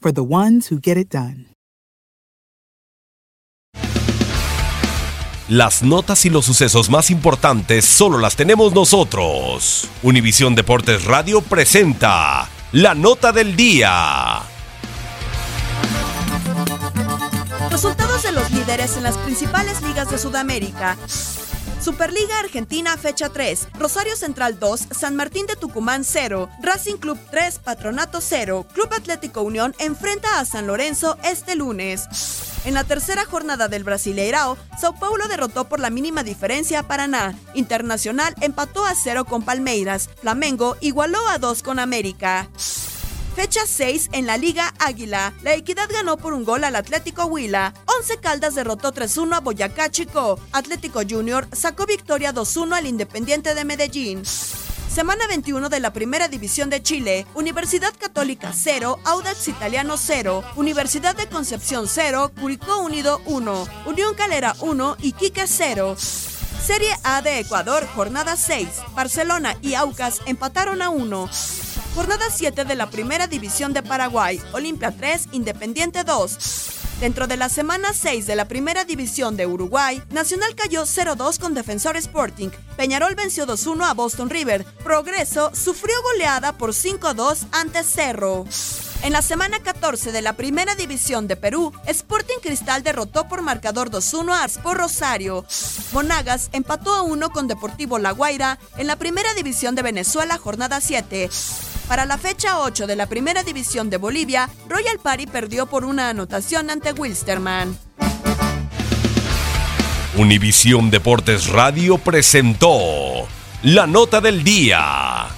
for the ones who get it done. Las notas y los sucesos más importantes solo las tenemos nosotros. Univisión Deportes Radio presenta la nota del día. Resultados de los líderes en las principales ligas de Sudamérica. Superliga Argentina fecha 3, Rosario Central 2, San Martín de Tucumán 0, Racing Club 3, Patronato 0, Club Atlético Unión enfrenta a San Lorenzo este lunes. En la tercera jornada del Brasileirao, Sao Paulo derrotó por la mínima diferencia a Paraná. Internacional empató a 0 con Palmeiras. Flamengo igualó a 2 con América. Fecha 6 en la Liga Águila. La Equidad ganó por un gol al Atlético Huila. Once Caldas derrotó 3-1 a Boyacá Chico. Atlético Junior sacó victoria 2-1 al Independiente de Medellín. Semana 21 de la Primera División de Chile. Universidad Católica 0, Audax Italiano 0, Universidad de Concepción 0, Curicó Unido 1, Unión Calera 1 y Quique 0. Serie A de Ecuador, jornada 6. Barcelona y Aucas empataron a 1. Jornada 7 de la Primera División de Paraguay. Olimpia 3, Independiente 2. Dentro de la semana 6 de la Primera División de Uruguay, Nacional cayó 0-2 con Defensor Sporting. Peñarol venció 2-1 a Boston River. Progreso sufrió goleada por 5-2 ante Cerro. En la semana 14 de la Primera División de Perú, Sporting Cristal derrotó por marcador 2-1 a Sport Rosario. Monagas empató a 1 con Deportivo La Guaira en la Primera División de Venezuela, jornada 7. Para la fecha 8 de la Primera División de Bolivia, Royal Party perdió por una anotación ante Wilstermann. Univisión Deportes Radio presentó la nota del día.